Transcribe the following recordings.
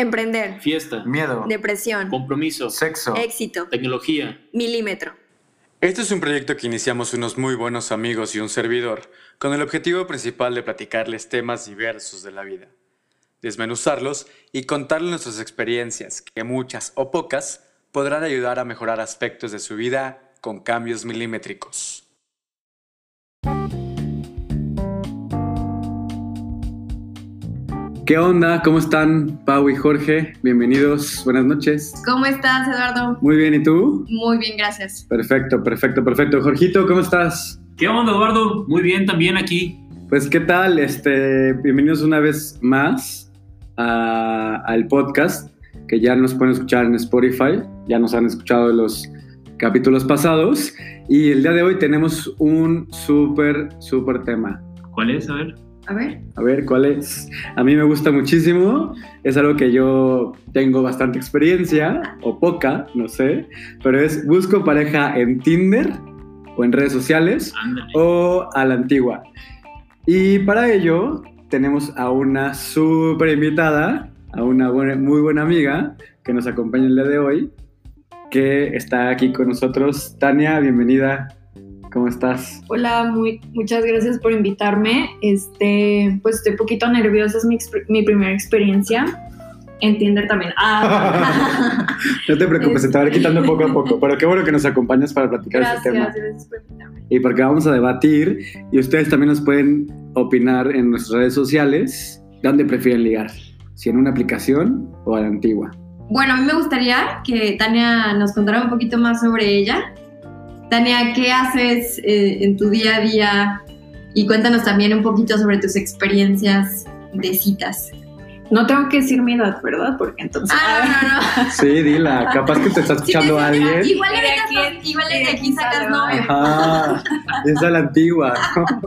Emprender. Fiesta. Miedo. Depresión. Compromiso. Sexo. Éxito. Tecnología. Milímetro. Este es un proyecto que iniciamos unos muy buenos amigos y un servidor, con el objetivo principal de platicarles temas diversos de la vida, desmenuzarlos y contarles nuestras experiencias, que muchas o pocas podrán ayudar a mejorar aspectos de su vida con cambios milimétricos. ¿Qué onda? ¿Cómo están Pau y Jorge? Bienvenidos, buenas noches. ¿Cómo estás, Eduardo? Muy bien, ¿y tú? Muy bien, gracias. Perfecto, perfecto, perfecto. Jorgito, ¿cómo estás? ¿Qué onda, Eduardo? Muy bien, también aquí. Pues, ¿qué tal? Este, bienvenidos una vez más a- al podcast, que ya nos pueden escuchar en Spotify, ya nos han escuchado los capítulos pasados, y el día de hoy tenemos un súper, súper tema. ¿Cuál es? A ver. A ver. A ver, ¿cuál es? A mí me gusta muchísimo, es algo que yo tengo bastante experiencia, o poca, no sé, pero es busco pareja en Tinder o en redes sociales o a la antigua. Y para ello tenemos a una súper invitada, a una buena- muy buena amiga que nos acompaña el día de hoy, que está aquí con nosotros. Tania, bienvenida. ¿Cómo estás? Hola, muy, muchas gracias por invitarme. Este, pues estoy un poquito nerviosa, es mi, mi primera experiencia. En Tinder también. Ah, No te preocupes, se te va a ir quitando poco a poco, pero qué bueno que nos acompañas para platicar este tema. gracias, gracias por invitarme. Y porque vamos a debatir y ustedes también nos pueden opinar en nuestras redes sociales dónde prefieren ligar, si en una aplicación o a la antigua. Bueno, a mí me gustaría que Tania nos contara un poquito más sobre ella. Tania, ¿qué haces eh, en tu día a día? Y cuéntanos también un poquito sobre tus experiencias de citas. No tengo que decir mi edad, ¿verdad? Porque entonces. Ah, no, no, no. Sí, dila, capaz que te está Sí, escuchando te- alguien. Igual de De aquí, igual de de aquí sacas novio. Ajá, es a la antigua.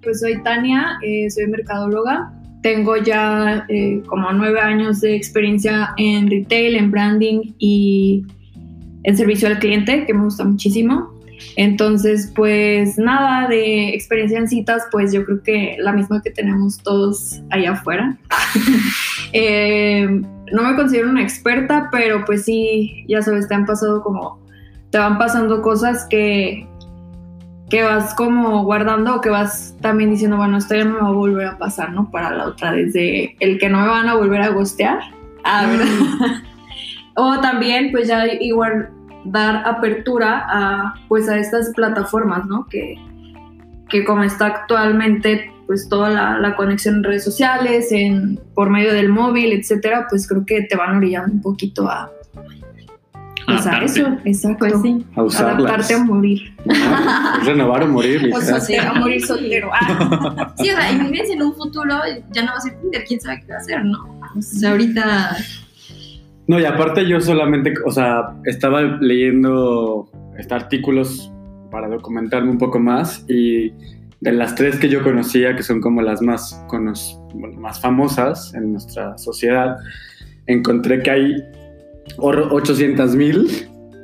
Pues soy Tania, eh, soy mercadóloga. Tengo ya eh, como nueve años de experiencia en retail, en branding y en servicio al cliente, que me gusta muchísimo. Entonces, pues nada de experiencia en citas, pues yo creo que la misma que tenemos todos allá afuera. Eh, no me considero una experta, pero pues sí, ya sabes, te han pasado como, te van pasando cosas que, que vas como guardando o que vas también diciendo, bueno, esto ya no me va a volver a pasar, ¿no? Para la otra, desde el que no me van a volver a gostear. A ver. o también, pues ya igual dar apertura a, pues a estas plataformas, ¿no? Que, que como está actualmente, pues toda la, la conexión en redes sociales, en, por medio del móvil, etcétera, pues creo que te van orillando un poquito a, pues a eso, exacto. Pues sí. A usarlas. Adaptarte a morir. Ah, renovar o morir, O soltero, a morir soltero. Ah. Sí, o sea, imagínense en un futuro ya no va a ser Tinder, quién sabe qué va a ser, ¿no? O sea, ahorita. No, y aparte yo solamente, o sea, estaba leyendo este, artículos para documentarme un poco más y de las tres que yo conocía, que son como las más, más famosas en nuestra sociedad, encontré que hay 800 mil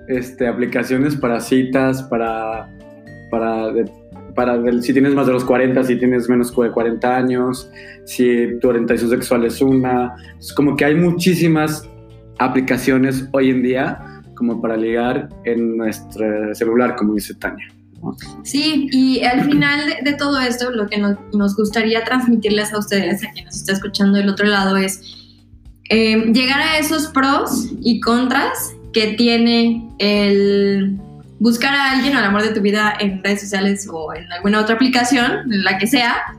este, aplicaciones para citas, para, para, para si tienes más de los 40, si tienes menos de 40 años, si tu orientación sexual es una. Es como que hay muchísimas aplicaciones hoy en día como para ligar en nuestro celular, como dice Tania. Sí, y al final de, todo esto, lo que nos, gustaría transmitirles a ustedes, a quien nos está escuchando del otro lado, es eh, llegar a esos pros y contras que tiene el buscar a alguien o el amor de tu vida en redes sociales o en alguna otra aplicación, en la que sea,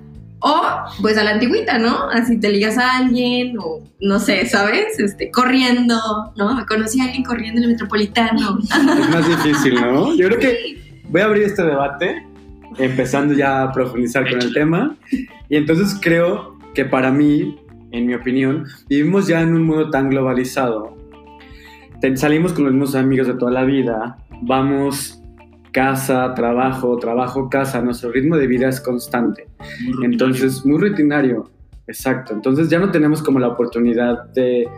o pues a la antigüita, ¿no? Así te ligas a alguien o no sé, ¿sabes? Este, corriendo, ¿no? Me conocí a alguien corriendo en el metropolitano. Es más difícil, ¿no? Yo creo que voy a abrir este debate, empezando ya a profundizar con el tema. Y entonces creo que para mí, en mi opinión, vivimos ya en un mundo tan globalizado. Salimos con los mismos amigos de toda la vida, vamos casa, trabajo, trabajo, casa, nuestro ritmo de vida es constante. Muy. Entonces, muy rutinario, exacto. Entonces ya no tenemos como la oportunidad de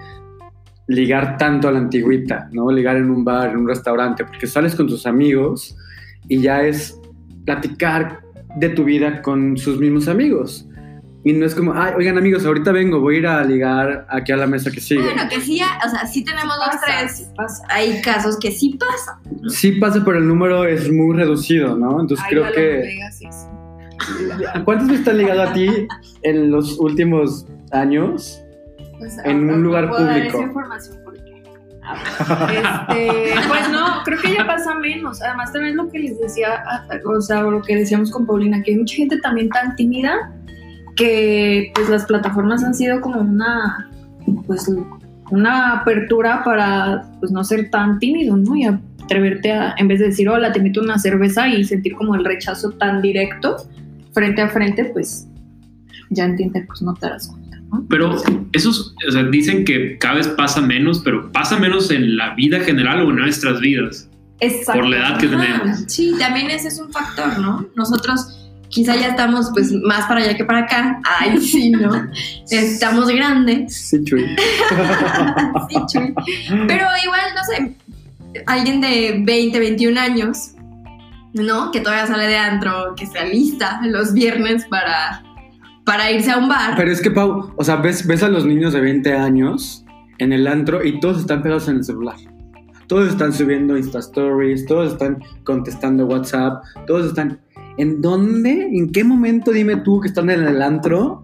ligar tanto a la antigüita, ¿no? Ligar en un bar, en un restaurante, porque sales con tus amigos y ya es platicar de tu vida con sus mismos amigos. Y no es como, ay, oigan amigos, ahorita vengo, voy a ir a ligar aquí a la mesa que sigue. Bueno, que sí, o sea, sí tenemos dos, Pasa, tres. sí pasa. Hay casos que sí pasan. Sí pasa, pero el número es muy reducido, ¿no? Entonces Ay, creo que... no me digas eso. ¿Cuántas veces te han ligado a ti en los últimos años? Pues, En un lugar puedo dar público. esa información porque- Este, pues no, creo que ya pasa menos. Además, también lo que les decía, o sea, lo que decíamos con Paulina, que hay mucha gente también tan tímida que pues las plataformas han sido como una, pues una apertura para pues no ser tan tímido, ¿no? Y atreverte a, en vez de decir, hola, te invito a una cerveza y sentir como el rechazo tan directo frente a frente, pues ya entiendes, pues no te das cuenta, ¿no? Pero esos, o sea, dicen que cada vez pasa menos, pero pasa menos en la vida general o en nuestras vidas, Exacto. por la edad que Ajá, tenemos. sí, también ese es un factor, ¿no? Nosotros quizá ya estamos pues más para allá que para acá. Ay, sí, ¿no? Estamos grandes. Sí, Chuy. Sí, chuy. Pero igual, no sé, alguien de 20, 21 años, ¿no? Que todavía sale de antro, que se alista los viernes para, para irse a un bar. Pero es que, Pau, o sea, ves, ves a los niños de 20 años en el antro y todos están pegados en el celular. Todos están subiendo Insta Stories, todos están contestando WhatsApp, todos están... ¿En dónde? ¿En qué momento, dime tú, que están en el antro,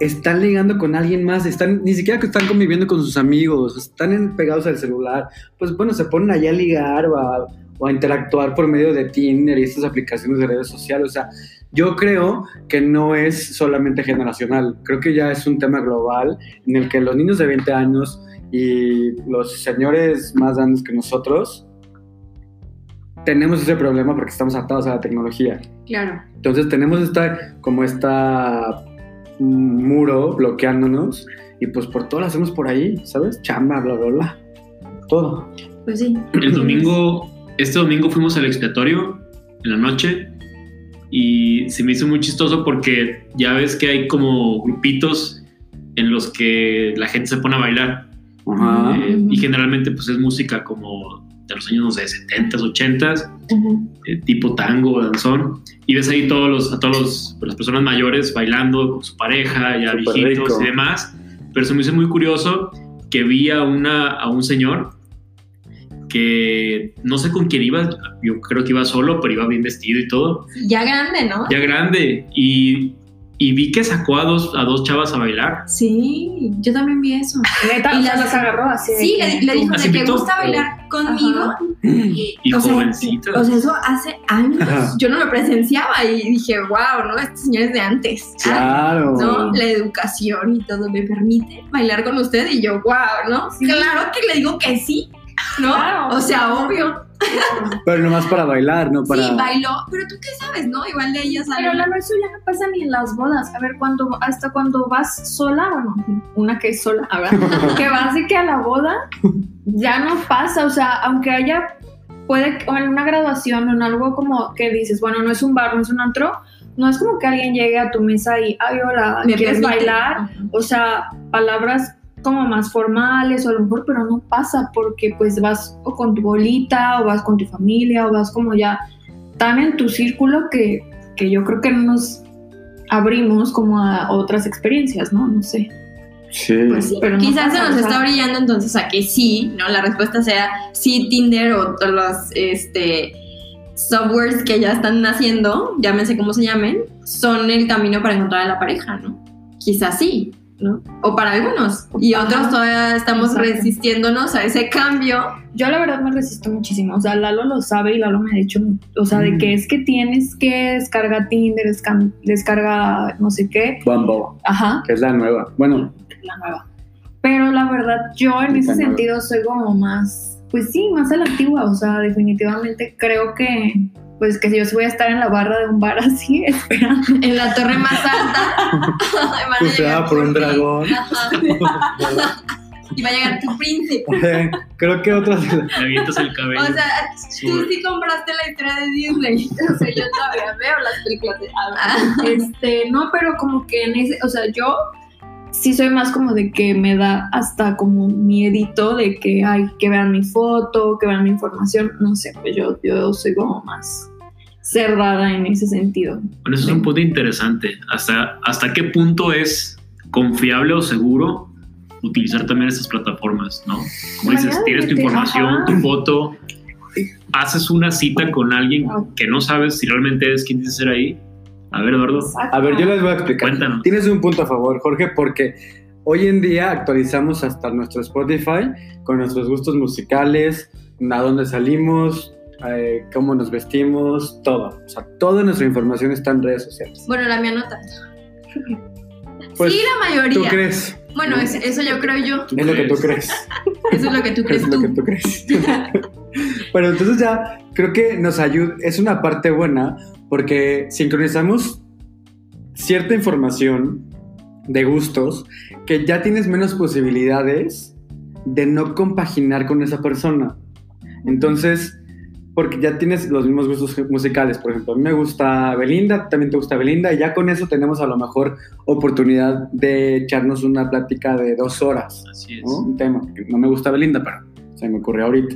están ligando con alguien más? Están, ni siquiera que están conviviendo con sus amigos, están en- pegados al celular. Pues bueno, se ponen allá a ligar o a, o a interactuar por medio de Tinder y estas aplicaciones de redes sociales. O sea, yo creo que no es solamente generacional, creo que ya es un tema global en el que los niños de 20 años y los señores más grandes que nosotros tenemos ese problema porque estamos atados a la tecnología. Claro. Entonces tenemos esta, como esta mm, muro bloqueándonos y pues por todo lo hacemos por ahí, ¿sabes? Chamba, bla, bla, bla. Todo. Pues sí. El domingo, este domingo fuimos al expiatorio en la noche y se me hizo muy chistoso porque ya ves que hay como grupitos en los que la gente se pone a bailar Ajá. eh, y generalmente pues es música como de los años, no sé, 70s, 80s, eh, tipo tango, danzón, y ves ahí todos los, a todas los- las personas mayores bailando con su pareja, ya Súper viejitos rico. y demás, pero se me hizo muy curioso que vi a, una, a un señor que no sé con quién iba, yo creo que iba solo, pero iba bien vestido y todo, Ya grande, ¿no? ya grande, y, y vi que sacó a dos, a dos chavas a bailar. Sí, yo también vi eso. Neta, Y sea, las- las agarró así. Sí, que- le, le dijo ¿Las de que invitó? gusta bailar conmigo. Ajá. Y O sea, jovencitas. O sea, eso hace años. Ajá. Yo no lo presenciaba y dije, wow, ¿no? Este señor es de antes. Claro. ¿no? La educación y todo me permite bailar con usted y yo, wow, ¿no? Sí. Claro que le digo que sí, ¿no? Claro. O sea, obvio. Pero nomás para bailar, no para... Sí, bailó, pero tú qué sabes, ¿no? Igual de ella sale. Pero la eso ya no pasa ni en las bodas. A ver, cuando, hasta cuando vas sola, bueno, una que es sola, a ver, que vas de que a la boda, ya no pasa. O sea, aunque haya, puede, o en una graduación o en algo como que dices, bueno, no es un bar, no es un antro, no es como que alguien llegue a tu mesa y, ay, hola, Me ¿quieres bailar? O sea, palabras como más formales o a lo mejor, pero no pasa porque pues vas o con tu bolita o vas con tu familia o vas como ya tan en tu círculo que, que yo creo que no nos abrimos como a otras experiencias, ¿no? No sé. Sí. Pues sí, Pero no quizás se pasa, nos o sea- está brillando entonces a que sí, ¿no? La respuesta sea sí, Tinder o todos los este, softwares que ya están naciendo, llámense como se llamen, son el camino para encontrar a la pareja, ¿no? Quizás sí, ¿no? O para algunos. Y Ajá. otros todavía estamos Exacto. resistiéndonos a ese cambio. Yo la verdad me resisto muchísimo, o sea, Lalo lo sabe y Lalo me ha dicho, o sea, de Mm. que es que tienes que descargar Tinder, desca- descarga no sé qué, Bumble, ajá, que es la nueva. Bueno, la nueva. Pero la verdad, yo en ese nueva. sentido soy como más, pues sí, más a la antigua. O sea, definitivamente creo que, pues que si yo voy a estar en la barra de un bar así, esperando. En la torre más alta. van a Juzgada llegar por un dragón. Y va a llegar tu príncipe. Creo que otras... Le avientas el cabello. O sea, tú sí compraste la historia de Disney. O sea, yo todavía veo las películas de Este, no, pero como que en ese, o sea, yo sí soy más como de que me da hasta como miedito de que, ay, que vean mi foto, que vean mi información. No sé, pues yo, yo soy como más cerrada en ese sentido. Bueno, eso es un punto interesante. ¿Hasta, ¿Hasta qué punto es confiable o seguro utilizar también estas plataformas? ¿no? Como dices, tienes tu información, ajá. tu foto, haces una cita con alguien que no sabes si realmente es quien dice ser ahí. A ver, Eduardo, A ver, yo les voy a explicar. cuéntanos. Tienes un punto a favor, Jorge, porque hoy en día actualizamos hasta nuestro Spotify con nuestros gustos musicales, a dónde salimos, eh, cómo nos vestimos, todo. O sea, toda nuestra información está en redes sociales. Bueno, la mía no tanto. Pues, sí, la ¿Tú mayoría. crees? Bueno, es- eso yo creo yo. ¿Tú Es lo que tú crees? Eso es lo que tú crees Es lo que tú. tú crees. Pero entonces ya creo que nos ayuda, es una parte buena porque sincronizamos cierta información de gustos que ya tienes menos posibilidades de no compaginar con esa persona. Entonces, porque ya tienes los mismos gustos musicales, por ejemplo, a mí me gusta Belinda, también te gusta Belinda, y ya con eso tenemos a lo mejor oportunidad de echarnos una plática de dos horas. Así es. ¿no? Un tema, que no me gusta Belinda, pero se me ocurrió ahorita.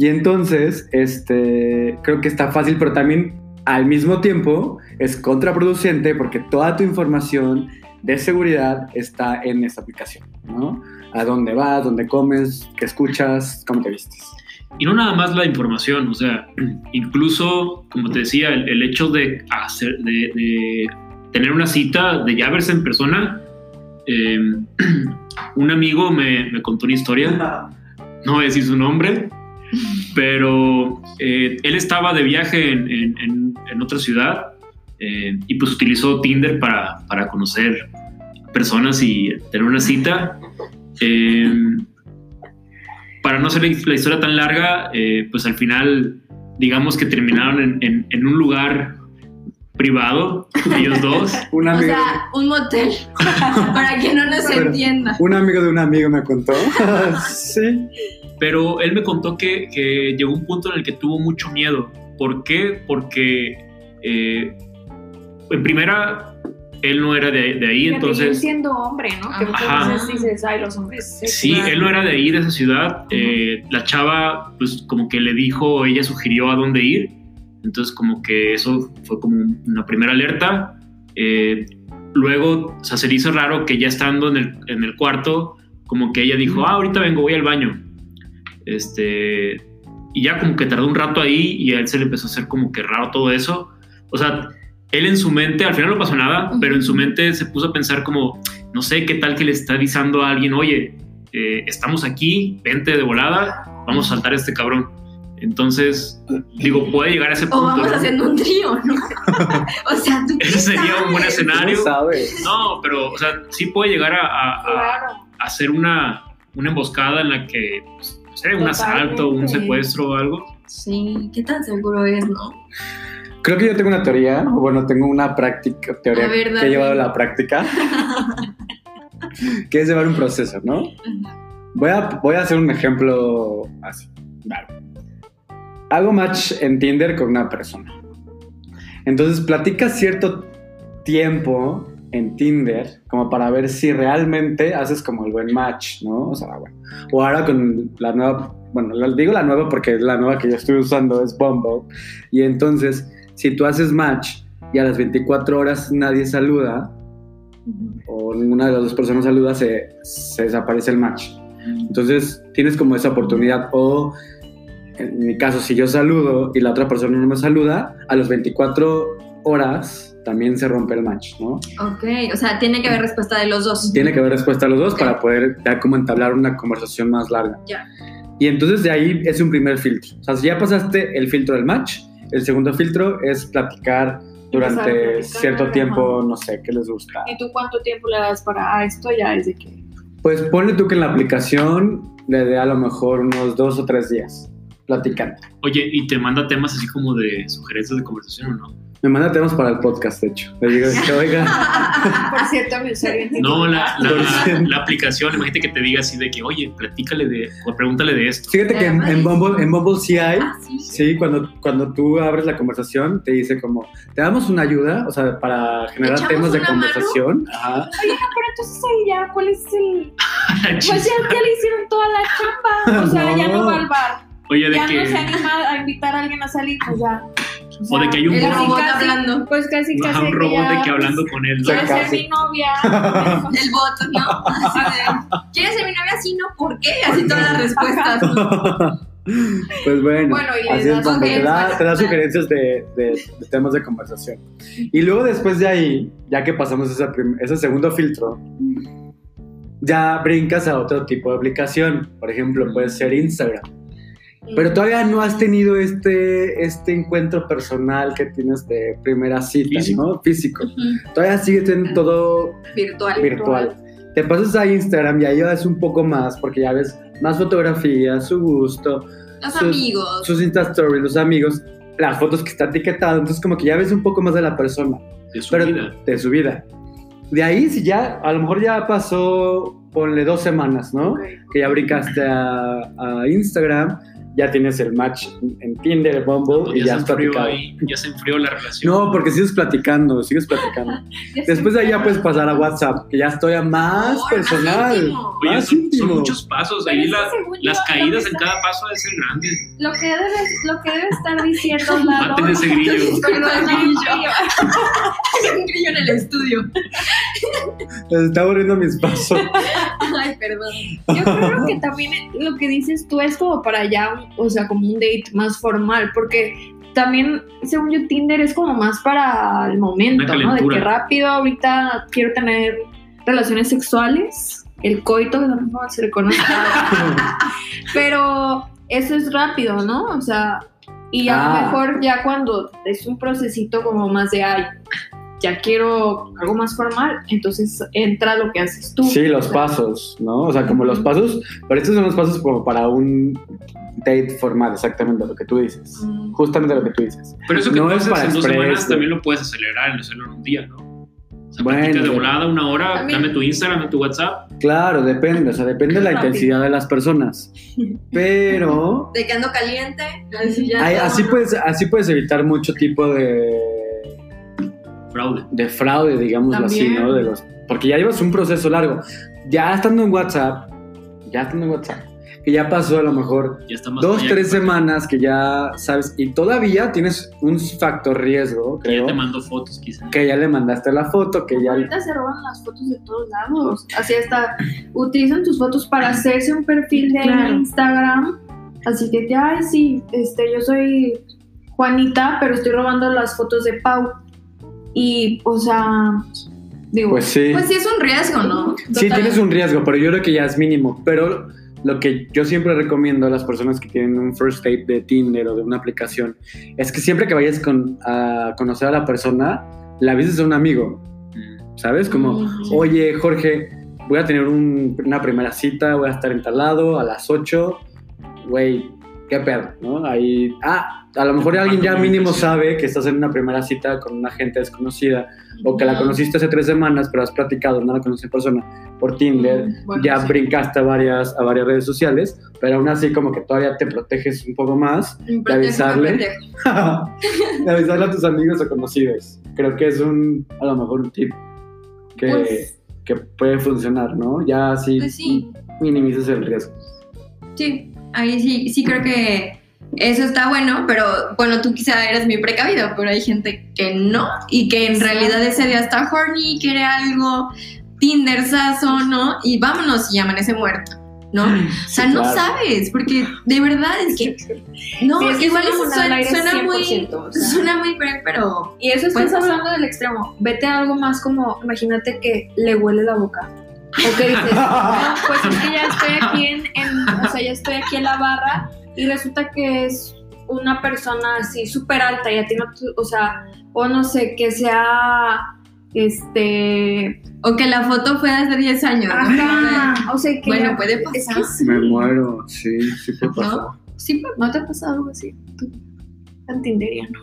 Y entonces, este, creo que está fácil, pero también al mismo tiempo es contraproducente porque toda tu información de seguridad está en esta aplicación, ¿no? A dónde vas, dónde comes, qué escuchas, cómo te vistes. Y no nada más la información, o sea, incluso, como te decía, el, el hecho de, hacer, de, de tener una cita, de ya verse en persona, eh, un amigo me, me contó una historia, no voy a decir su nombre, pero eh, él estaba de viaje en, en- en- otra ciudad eh, y pues utilizó Tinder para, para conocer personas y tener una cita. Eh, para no hacer la historia tan larga, eh, pues al final, digamos que terminaron en, en- en un lugar privado, ellos dos. Un O amigo, sea, un motel. Para que no nos Pero- entienda. un amigo de un amigo me contó. sí. Pero él me contó que, que llegó un punto en el que tuvo mucho miedo. ¿Por qué? Porque eh, en primera, él no era de, de ahí, Fíjate, entonces... siendo hombre, ¿no? Que muchas veces dices, ay, los hombres. Sí, él no era de ahí, de esa ciudad. Eh, la chava, pues como que le dijo, ella sugirió a dónde ir. Entonces como que eso fue como una primera alerta. Eh, luego, o sea, se le hizo raro que ya estando en el, en el cuarto, como que ella dijo, ah, ahorita vengo, voy al baño. Este, y ya como que tardó un rato ahí y a él se le empezó a hacer como que raro todo eso. O sea, él en su mente, al final no pasó nada, pero en su mente se puso a pensar como, no sé, qué tal que le está avisando a alguien, oye, eh, estamos aquí, vente de volada, vamos a saltar a este cabrón. Entonces, digo, puede llegar a ese punto. O vamos ¿no? haciendo un trío, ¿no? o sea, tú. qué Ese sería un buen sabes? escenario. ¿Cómo sabes? No, pero, o sea, sí puede llegar a, a- a- Claro. a hacer una, una emboscada en la que, pues, no sé, un asalto, un Totalmente. secuestro o algo. Sí, ¿qué tan seguro es, no? Creo que yo tengo una teoría, o bueno, tengo una práctica, teoría ver, que he llevado a la práctica, que es llevar un proceso, ¿no? Voy a, voy a hacer un ejemplo así. Vale. Hago match en Tinder con una persona. Entonces platicas cierto tiempo en Tinder como para ver si realmente haces como el buen match, ¿no? O sea, bueno. O ahora con la nueva, bueno, digo la nueva porque la nueva que yo estoy usando es Bumble. Y entonces, si tú haces match y a las 24 horas nadie saluda, o ninguna de las dos personas saluda, se, se desaparece el match. Entonces tienes como esa oportunidad. O en mi caso, si yo saludo y la otra persona no me saluda, a las 24 horas también se rompe el match, ¿no? Ok, o sea, tiene que haber respuesta de los dos. Tiene que haber respuesta a los dos para poder ya como entablar una conversación más larga. Ya. Y entonces de ahí es un primer filtro. O sea, si ya pasaste el filtro del match, el segundo filtro es platicar durante platicar, cierto ajá. tiempo, no sé, qué les gusta. ¿Y tú cuánto tiempo le das para esto? Ya es de que. Pues ponle tú que en la aplicación le dé a lo mejor unos dos o tres días platicando. Oye, y te manda temas así como de sugerencias de conversación o no? Me manda temas para el podcast, de hecho. Le digo, oiga, Por cierto, mi usuario en No, la, la- la aplicación, imagínate que te diga así de que, oye, platícale de, o pregúntale de esto. fíjate que en, en Bumble, en Bumble sí hay. Ah, sí. Sí, cuando, cuando tú abres la conversación, te dice como, te damos una ayuda, o sea, para generar ¿Echamos temas de mano? conversación. Ajá. Oye, no, pero entonces ahí ya, ¿cuál es el...? Pues ya, ya le hicieron toda la chamba. O sea, ya no va al bar. Oye, de Ya no se anima a invitar a alguien a salir, pues ya. O de que hay un robot casi- hablando. Pues casi, ajá, casi. un que robot ya- de que hablando con él. ¿no? ¿Quieres ser mi novia? El bot, ¿no? Así de, ¿quieres ser mi novia? Sí, no, ¿por qué? Así todas las respuestas, ¿no? Pues bueno, Bueno, y así es te da, sugerencias. te da sugerencias de, de- de temas de conversación. Y luego después de ahí, ya que pasamos ese, ese segundo filtro, ya brincas a otro tipo de aplicación. Por ejemplo, puede ser Instagram. Pero todavía no has tenido este, este encuentro personal que tienes de primera cita, Físico. ¿no? Físico. Ujú. Todavía sigue teniendo todo Virtual. virtual. Te pasas a Instagram y ahí ya es un poco más, porque ya ves más fotografías, su gusto, Los sus- amigos. sus Insta Stories, los amigos, las fotos que está etiquetado, entonces como que ya ves un poco más de la persona, De su pero vida. de su vida. De ahí, si ya, a lo mejor ya pasó, ponle dos semanas, ¿no? Ok. Que ya brincaste a, a Instagram, ya tienes el match en Tinder, Bumble y ya, ya has platicado. ahí, ya se enfrió la relación. No, porque sigues platicando, sigues platicando. Después de ahí ya puedes pasar a WhatsApp, que ya estoy a más personal. Oye, más son, muchos pasos. Pero Ahí es la- las caídas en cada paso deben ser grandes. Lo que debe, lo que debe estar diciendo Lalo. Maten ese grillo. Hay un grillo en el estudio. Les está aburriendo mis pasos. Ay, perdón. Yo creo que también lo que dices tú es como para ya, un- o sea, como un date más formal, porque también, según yo, Tinder es como más para el momento, ¿no? De que rápido, ahorita quiero tener relaciones sexuales, el coito, que también se le conoce. Pero eso es rápido, ¿no? O sea, y a Ah. lo mejor ya cuando es un procesito como más de, ay, ya quiero algo más formal, entonces entra lo que haces tú. Sí, los O sea, pasos, ¿no? O sea, como los pasos, pero estos son los pasos como para un date formal, exactamente lo que tú dices. Mm. Justamente lo que tú dices. Pero eso que No tú es haces para en dos semanas también lo puedes acelerar en hacerlo en un día, ¿no? O sea, Bueno, de volada una hora, También- dame tu Instagram, dame tu WhatsApp. Claro, depende, o sea, depende de la Rápido. intensidad de las personas. Pero De que ando caliente. Así, ya hay- todo. así, puedes, así puedes evitar mucho tipo de, Fraude. de fraude, digámoslo así. ¿no? De los, porque ya llevas un proceso largo. Ya estando en WhatsApp, ya estando en WhatsApp, que ya pasó a lo mejor Ya está más dos, allá tres que- semanas que ya sabes, y todavía tienes un factor riesgo, que Ya creo, te mando fotos, quizá. que ya le mandaste la foto, que ya... Ahorita se roban las fotos de todos lados. Así hasta utilizan tus fotos para hacerse un perfil de Claro. Instagram. Así que, ay, sí, este, yo soy Juanita, pero estoy robando las fotos de Pau. Y, o sea, digo, Pues sí. Pues sí, es un riesgo, ¿no? Sí, Total. tienes un riesgo, pero yo creo que ya es mínimo. Pero lo que yo siempre recomiendo a las personas que tienen un first date de Tinder o de una aplicación es que siempre que vayas con- a conocer a la persona, la avises a un amigo. ¿sabes? Como, oye, Jorge, voy a tener un- una primera cita, voy a estar en tal lado a las 8, güey, qué pedo, ¿no? Ahí, ah, a lo mejor alguien ya mínimo sabe que estás en una primera cita con una gente desconocida o que la conociste hace tres semanas, pero has platicado, no la conoces en persona por Tinder, bueno, ya sí. brincaste a varias, a varias redes sociales, pero aún así como que todavía te proteges un poco más de avisarle, de avisarle a tus amigos o conocidos. Creo que es un, a lo mejor un tip que, Pues- que puede funcionar, ¿no? Ya así Pues sí. minimizas el riesgo. Sí, ahí sí, sí creo que eso está bueno, pero bueno, tú quizá eres muy precavido, pero hay gente que no y que en realidad ese día está horny, quiere algo, Tinder sazo, ¿no? Y vámonos y amanece muerto, ¿no? O sea, no sabes, porque de verdad es que no, Sí, es que igual eso suena, suena muy 100%, o sea. suena muy cruel, pero Y eso estás hablando del extremo. Vete a algo más como, imagínate que le huele la boca. O que dices, no, pues es que ya estoy aquí en, en- o sea, ya estoy aquí en la barra y resulta que es una persona así súper alta y a ti no, o sea, o no sé, que sea, este, o que la foto fue de hace 10 años, ¿no? ajá, o sea, que Bueno, ya- puede es pasar. que sí. Me muero, sí, sí puede pasar. ¿No? Sí, ¿No te ha pasado algo así? Tú, tan tinderiano.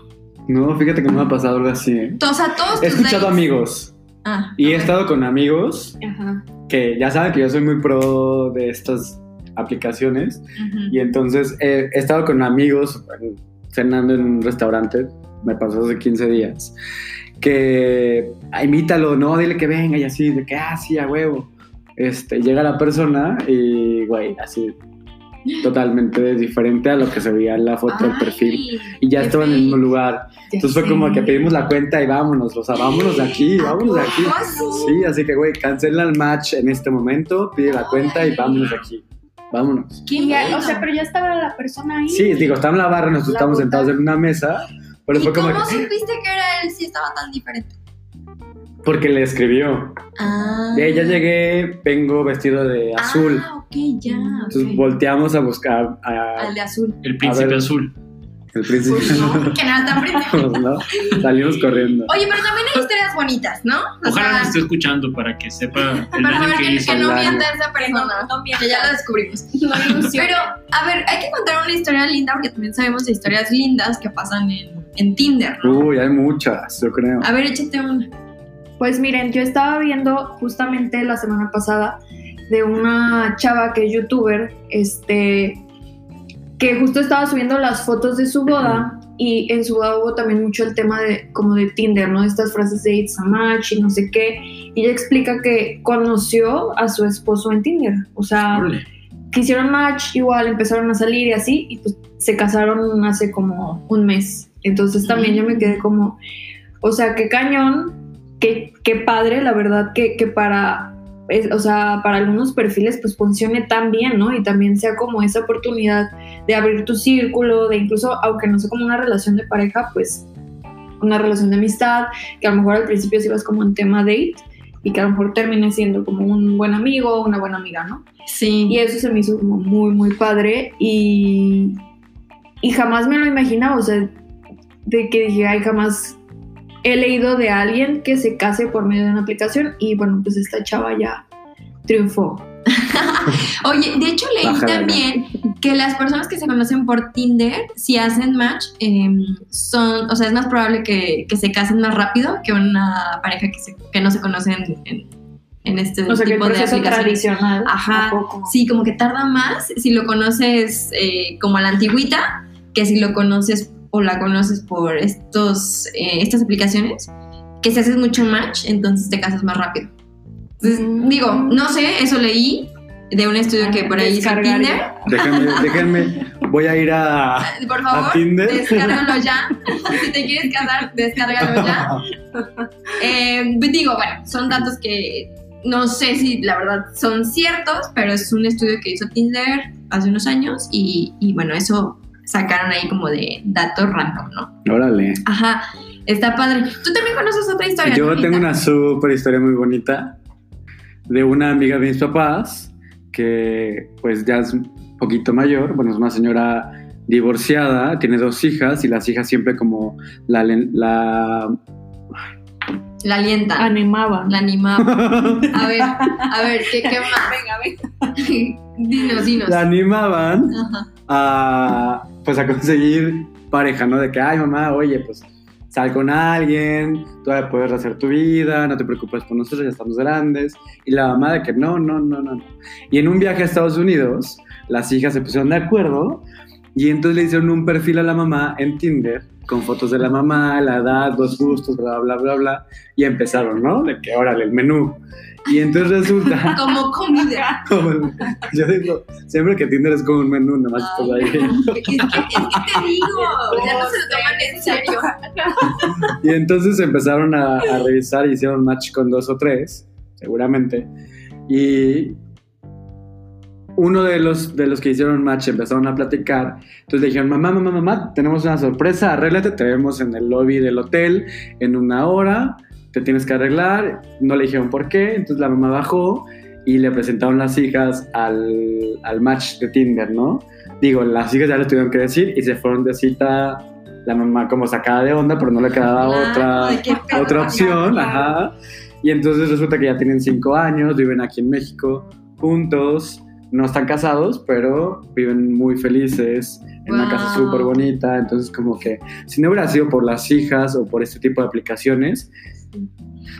No, fíjate que no me ha pasado algo así. ¿eh? o sea, todos He escuchado dates- amigos Ah, y he estado con amigos Ajá. que ya saben que yo soy muy pro de estas aplicaciones y entonces eh, he estado con amigos cenando en un restaurante, me pasó hace 15 días, que ah, invítalo, no, dile que venga y así, de que, ah, sí, a huevo. Este, llega la persona y, güey, así, totalmente diferente a lo que se veía en la foto del perfil. Y ya estaban en el mismo lugar. Entonces fue como que pedimos la cuenta y vámonos, o sea, vámonos de aquí, vámonos de aquí. Sí, así que, güey, cancela el match en este momento, pide la cuenta y vámonos de aquí. Vámonos. Ya- o sea, pero ya estaba la persona ahí. Sí, digo, estaba en la barra, nosotros La estábamos puta. sentados en una mesa, pero ¿Y fue como cómo que, supiste que era él si estaba tan diferente? Porque le escribió. Ah. De llegué, vengo vestido de azul. Ah, ok, ya. Entonces volteamos a buscar a- Al de azul. El príncipe ver. azul. el príncipe. Pues no, que era tan príncipe. ¿no? Salimos corriendo. Oye, pero también hay historias bonitas, ¿no? O Ojalá sea, nos esté escuchando para que sepa el daño favor, que que, hizo. que no mienta esa persona. No, no que ya lo descubrimos. No. Pero, a ver, hay que contar una historia linda porque también sabemos de historias lindas que pasan en, en Tinder, ¿no? Uy, hay muchas, yo creo. A ver, échate una. Pues miren, yo estaba viendo justamente la semana pasada de una chava que es youtuber, este, que justo estaba subiendo las fotos de su boda y en su boda hubo también mucho el tema de como de Tinder, ¿no? Estas frases de it's a match y no sé qué. Y ella explica que conoció a su esposo en Tinder, o sea, Órale. que hicieron match, igual empezaron a salir y así, y pues se casaron hace como un mes. Entonces también yo me quedé como, o sea, qué cañón, qué, qué padre, la verdad, que, que para, es- o sea, para algunos perfiles pues funcione tan bien, ¿no? Y también sea como esa oportunidad de abrir tu círculo, de incluso, aunque no sea como una relación de pareja, pues una relación de amistad, que a lo mejor al principio sí vas como en tema date y que a lo mejor termine siendo como un buen amigo o una buena amiga, ¿no? Sí. Y eso se me hizo como muy, muy padre y, y jamás me lo imaginaba, o sea, de que dije, ay, jamás he leído de alguien que se case por medio de una aplicación y bueno, pues esta chava ya triunfó. Oye, de hecho leí Bájala, también que las personas que se conocen por Tinder, si hacen match, em, son, o sea, es más probable que, que se casen más rápido que una pareja que, se- que no se conocen en, en este O sea, que el tipo de proceso aplicaciones. tradicional. Ajá. Sí, como que tarda más si lo conoces eh, como a la antigüita que si lo conoces o la conoces por estos, eh, estas aplicaciones, que si haces mucho match, entonces te casas más rápido. Entonces, Mm. digo, no sé, eso leí de un estudio que por ahí hizo Tinder. ya. Déjenme, déjenme, voy a ir a. Por favor, Tinder? descárgalo ya. si te quieres casar, descárgalo ya. Eh, digo, bueno, son datos que no sé si la verdad son ciertos, pero es un estudio que hizo Tinder hace unos años y, y bueno, eso sacaron ahí como de datos random, ¿no? Órale. Ajá, está padre. ¿Tú también conoces otra historia? Yo ¿no, tengo una súper historia muy bonita de una amiga de mis papás que pues ya es un poquito mayor, bueno, es una señora divorciada, tiene dos hijas y las hijas siempre como la... la La alienta, Animaba. la animaba. A ver, a ver, ¿qué, qué más? Venga, venga. dinos, dinos. la animaban Ajá. a pues a conseguir pareja, ¿no? De que, ay mamá, oye, pues sal con alguien, todavía puedes hacer tu vida, no te preocupes por nosotros, ya estamos grandes. Y la mamá de que no, no, no, no. no. Y en un viaje a Estados Unidos, las hijas se pusieron de acuerdo y entonces le hicieron un perfil a la mamá en Tinder con fotos de la mamá, la edad, los gustos, bla, bla, bla, bla. Y empezaron, ¿no? De que, órale, el menú. Y entonces resulta, Como comida. como yo digo, siempre que Tinder es como un menú, nada más estás ahí. Es que, es que te digo, ya no se lo toman en serio. Y entonces empezaron a, a revisar y hicieron match con dos o tres, seguramente. Y uno de los, de los que hicieron match empezaron a platicar. Entonces le dijeron, mamá, mamá, mamá, tenemos una sorpresa, arréglate, te vemos en el lobby del hotel en una hora, te tienes que arreglar. No le dijeron por qué, entonces la mamá bajó y le presentaron las hijas al, al match de Tinder, ¿no? Digo, las hijas ya lo tuvieron que decir y se fueron de cita la mamá como sacada de onda, pero no le quedaba otra, otra opción, ajá. Y entonces resulta que ya tienen cinco años, viven aquí en México juntos, no están casados, pero viven muy felices en una casa súper bonita. Entonces, como que si no hubiera sido por las hijas o por este tipo de aplicaciones,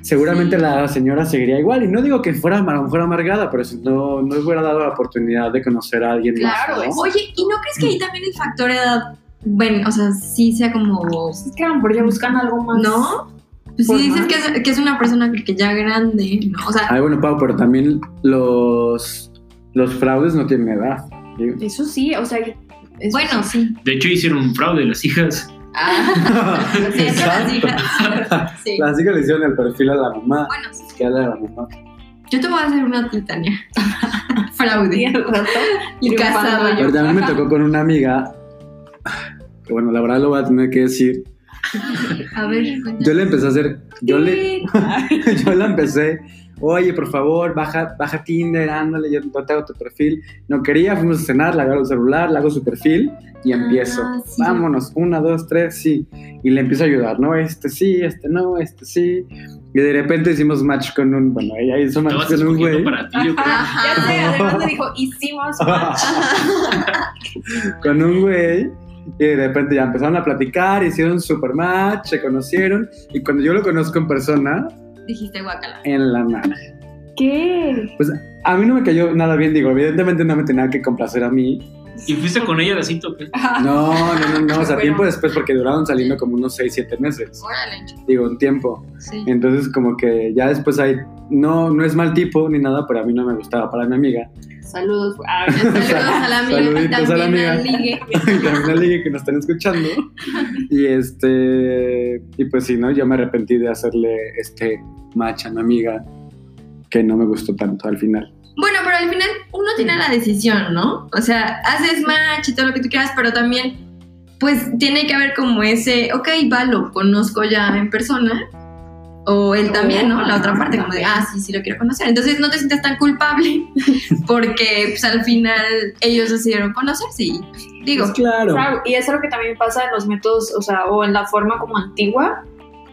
seguramente Sí. la señora seguiría igual. Y no digo que fuera a lo mejor amargada, pero si no, no hubiera dado la oportunidad de conocer a alguien Claro. más. ¿no? Oye, ¿y no crees que ahí también el factor edad, bueno, o sea, sí sea como, Es que a lo mejor ya buscan algo más. ¿no? Pues sí dices que es, que es una persona que ya grande, ¿no? O sea, Ay, bueno, Pau, pero también los, los fraudes no tienen edad. Eso sí, o sea, eso Bueno, sí. De hecho, hicieron un fraude las hijas. Ah, sí, las hijas. Sí. Las hijas le hicieron el perfil a la mamá. Bueno, sí. Que de la mamá. Yo te voy a hacer una titania. Fraude. Y al rato, Y casado yo. Pero también me tocó con una amiga. Que bueno, la verdad lo voy a tener que decir. A ver. Yo le empecé a hacer. Yo le. yo la empecé. Oye, por favor, baja, baja Tinder, ándale, yo no te hago tu perfil. No quería, fuimos a cenar, le agarro el celular, le hago su perfil y Ah, empiezo. sí. Vámonos, una, dos, tres, sí. Y le empiezo a ayudar, ¿no? Este sí, este no, este sí. Y de repente hicimos match con un. Bueno, ella hizo match con un güey. para ti, yo creo. Ya sé, además dijo, hicimos match. con un güey. Y de repente ya empezaron a platicar, hicieron super match, se conocieron. Y cuando yo lo conozco en persona, Dijiste guacala. en la nada. ¿Qué? A mí no me cayó nada bien, digo, evidentemente no me tenía que complacer a mí. ¿Y fuiste con ella de cito? No, no, no, no, o sea, Bueno. tiempo después porque duraron saliendo como unos 6, 7 meses. Órale. Digo, un tiempo. Sí. Entonces como que ya después hay, no, no es mal tipo ni nada, pero a mí no me gustaba para mi amiga. Saludos. Ah, Saludos a la amiga y Saluditos a la amiga. ligue. también la liga que nos están escuchando. Y este, y pues sí, ¿no? Yo me arrepentí de hacerle este match a mi amiga que no me gustó tanto al final. Bueno, pero al final uno tiene la decisión, ¿no? O sea, haces match y todo lo que tú quieras, pero también, pues tiene que haber como ese, ok, va, lo conozco ya en persona. O él también, ¿no? La otra parte, como de, ah, sí, sí lo quiero conocer. Entonces no te sientes tan culpable porque pues, al final ellos decidieron conocerse y digo, Pues claro. Claro, y eso es lo que también pasa en los métodos, o sea, o en la forma como antigua,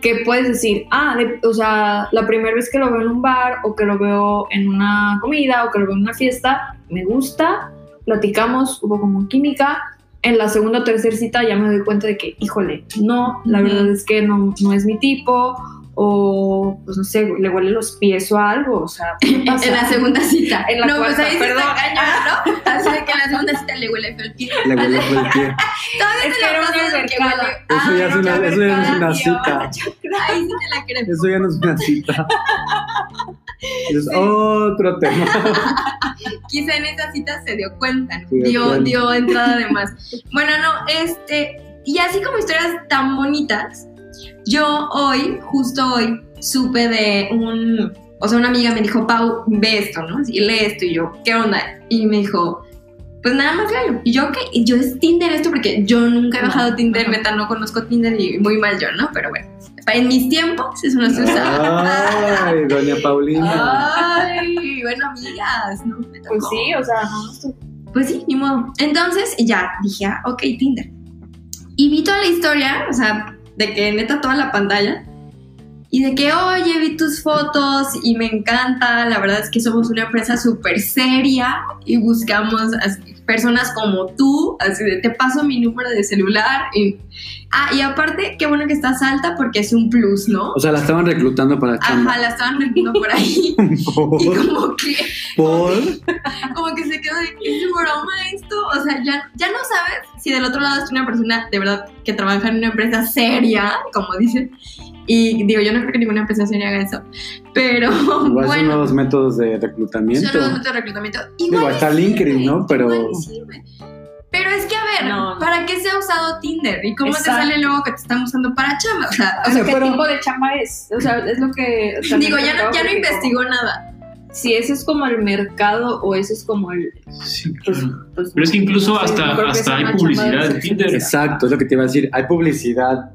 que puedes decir, ah, de- o sea, la primera vez que lo veo en un bar, o que lo veo en una comida, o que lo veo en una fiesta, me gusta, platicamos, hubo como química. En la segunda o tercera cita ya me doy cuenta de que, híjole, no, la verdad es que no, no es mi tipo, o pues no sé, le huele los pies o algo, o sea, en la segunda cita. En la no, pues cuarta, ahí está cañón, ¿no? Así de que en la segunda cita le huele feo el pie. Le huele feo el pie. Todavía Es te que la pasas de que mercada. huele- Eso Ah, ya es no, una, eso ya no es una cita. Ahí sí te la creo. Eso ya no es una cita. Es otro tema. Quizá en esa cita se dio cuenta, ¿no? Se dio dio, cuenta. dio entrada de más. Bueno, no, este, y así como historias tan bonitas, yo hoy, justo hoy, supe de un, o sea, una amiga me dijo, Pau, ve esto, ¿no? Y lee esto, y yo, ¿qué onda? Y me dijo, pues nada más léelo. Y yo, ¿qué? Y yo, es Tinder esto, porque yo nunca he bajado Tinder, neta, no conozco Tinder y muy mal yo, ¿no? Pero bueno, en mis tiempos eso no se usaba. Ay, doña Paulina. Ay, bueno, amigas, ¿no? Me Pues sí, o sea, no, Pues sí, ni modo. Entonces ya dije, ah, ok, Tinder. Y vi toda la historia, o sea, de que neta toda la pantalla. Y de que, oye, vi tus fotos y me encanta. La verdad es que somos una empresa súper seria y buscamos así, personas como tú. Así de, te paso mi número de celular. Y, ah, y aparte, qué bueno que estás alta porque es un plus, ¿no? O sea, la estaban reclutando para chamba. Ajá, la estaban metiendo por ahí. Y ¿Por? como que ¿Por? como que se quedó de ¿es broma esto? O sea, ya, ya no sabes si del otro lado es una persona de verdad que trabaja en una empresa seria, como dicen. Y digo, yo no creo que ninguna empresa seria haga eso. Pero Igual son bueno, nuevos métodos de son reclutamiento. nuevos métodos de reclutamiento. Digo, Igual está sirve, LinkedIn, ¿no? Pero- sirve. Pero es que, a ver, No. ¿para qué se ha usado Tinder? ¿Y cómo Exacto. te sale luego que te están usando para chamba? O sea, O sea, ¿qué pero- tipo de chamba es? O sea, es lo que... digo, ya no, ya no investigó nada. Si ese es como el mercado o ese es como el... Sí, Pues, claro. pues, Pero es que incluso no sé, hasta- hasta hay publicidad en Tinder. Exacto, es lo que te iba a decir. Hay publicidad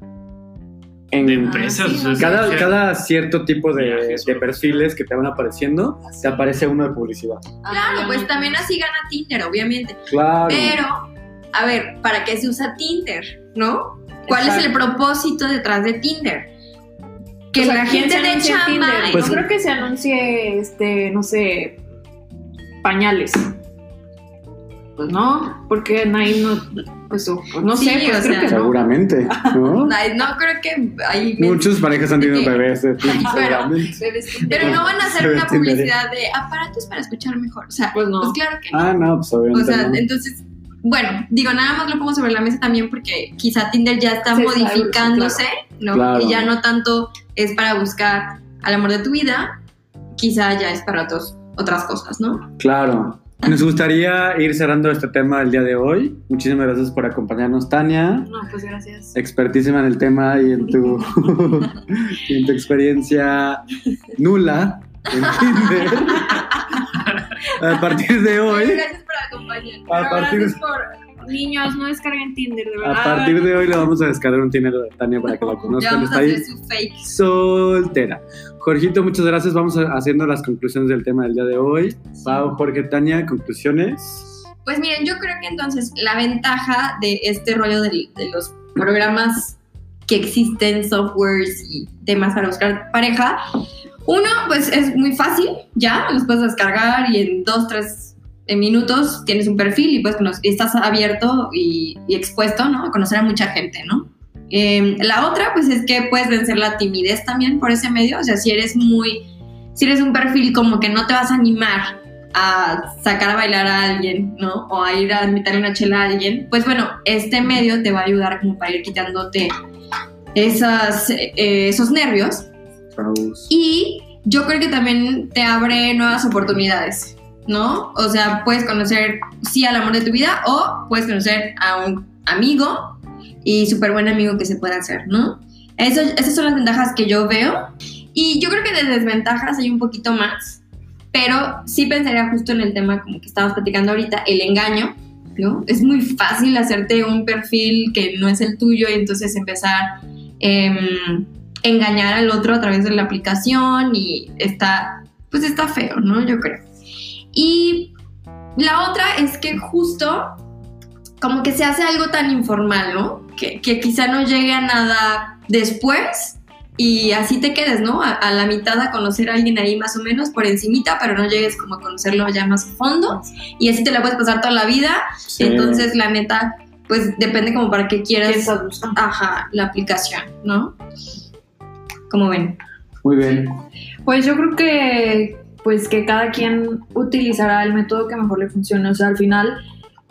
en de empresas. sí, o sea, no sé. cada, cada cierto tipo de, Viajes, de o- perfiles que te van apareciendo, te aparece uno de publicidad. Claro, Ah, pues también así gana Tinder, obviamente. Claro. Pero, a ver, ¿para qué se usa Tinder? ¿No? ¿Cuál es el propósito detrás de Tinder? Que O sea, la ¿quién gente en chamba. Pues- no creo que se anuncie, este, no sé, pañales. Pues no, porque ahí no, pues, o- pues no Sí, sé, pues o creo sea, que. Seguramente, ¿no? No creo que hay. Muchas parejas han tenido bebés de Tinder, Ay, pero-. Pero no van a hacer Se una publicidad de aparatos para escuchar mejor. O sea, Pues no. pues claro que no. Ah, no, pues o obviamente. sea, no. entonces, bueno, digo, nada más lo pongo sobre la mesa también porque quizá Tinder ya está está modificándose, ¿no? Claro. Y ya no tanto es para buscar al amor de tu vida, quizá ya es para otros, otras cosas, ¿no? Claro. Nos gustaría ir cerrando este tema el día de hoy. Muchísimas gracias por acompañarnos, Tania. No, pues gracias. Expertísima en el tema y en tu, y en tu experiencia nula en Tinder. A partir de hoy, Gracias por acompañarnos. a partir, Gracias por niños, no descarguen Tinder, de verdad. a partir de hoy le vamos a descargar un Tinder de Tania para que Ya conozcan. a Está ahí hacer su fake. soltera. Jorgito, muchas gracias. Vamos a- haciendo las conclusiones del tema del día de hoy. Pau, Jorge, Tania, conclusiones. Pues miren, yo creo que entonces la ventaja de este rollo del- de, los programas que existen, softwares y temas para buscar pareja, uno, pues es muy fácil, ya, los puedes descargar y en dos, tres eh, minutos tienes un perfil y pues y estás abierto y, y expuesto, ¿no? A conocer a mucha gente, ¿no? Eh, la otra, pues es que puedes vencer la timidez también por ese medio, o sea, si eres muy, si eres un perfil como que no te vas a animar a sacar a bailar a alguien, ¿no? O a ir a invitarle una chela a alguien, pues bueno, este medio te va a ayudar como para ir quitándote esas, eh, esos nervios y yo creo que también te abre nuevas oportunidades, ¿no? O sea, puedes conocer, sí, al amor de tu vida o puedes conocer a un amigo y súper buen amigo que se puede hacer, ¿no? Eso, esas son las ventajas que yo veo. Y yo creo que de desventajas hay un poquito más, pero sí pensaría justo en el tema como que estábamos platicando ahorita, el engaño, ¿no? Es muy fácil hacerte un perfil que no es el tuyo y entonces empezar... em, engañar al otro a través de la aplicación y está, pues está feo, ¿no? Yo creo. Y la otra es que justo como que se hace algo tan informal, ¿no? Que, que quizá no llegue a nada después y así te quedes, ¿no? A, a la mitad a conocer a alguien ahí más o menos por encimita, pero no llegues como a conocerlo ya más a fondo y así te la puedes pasar toda la vida. Sí. Entonces, la neta, pues depende como para qué ¿Qué quieras ajá, la aplicación, ¿no? Como ven. Muy bien. Pues yo creo que pues que cada quien utilizará el método que mejor le funcione. O sea, al final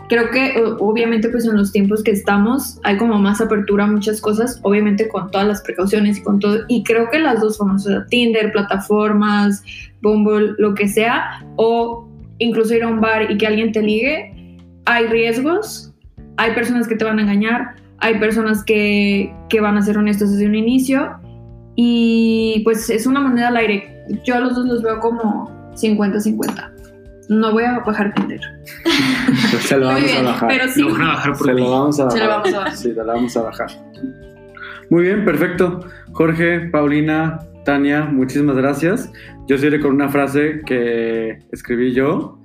creo que obviamente pues en los tiempos que estamos hay como más apertura a muchas cosas, obviamente con todas las precauciones y con todo. Y creo que las dos formas, o Tinder, plataformas, Bumble, lo que sea, o incluso ir a un bar y que alguien te ligue, hay riesgos, hay personas que te van a engañar, hay personas que, que van a ser honestos desde un inicio y pues es una moneda al aire. Yo a los dos los veo como 50-50. No voy a bajar Tinder. Se lo vamos bien, a bajar. pero sí. Lo van a bajar por Se mí. lo vamos a bajar. Se lo vamos a bajar. Sí, lo vamos a bajar. Muy bien, perfecto. Jorge, Paulina, Tania, muchísimas gracias. Yo cierro con una frase que escribí yo,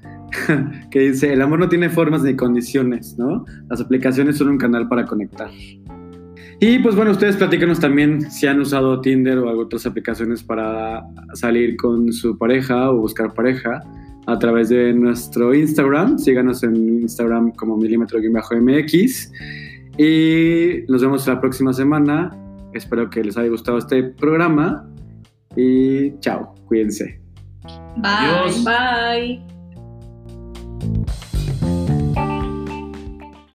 que dice, el amor no tiene formas ni condiciones, ¿no? Las aplicaciones son un canal para conectar. Y pues bueno, ustedes platícanos también si han usado Tinder o otras aplicaciones para salir con su pareja o buscar pareja a través de nuestro Instagram. Síganos en Instagram como milímetro-mx. Y nos vemos la próxima semana. Espero que les haya gustado este programa. Y chao, cuídense. Bye. Adiós. Bye.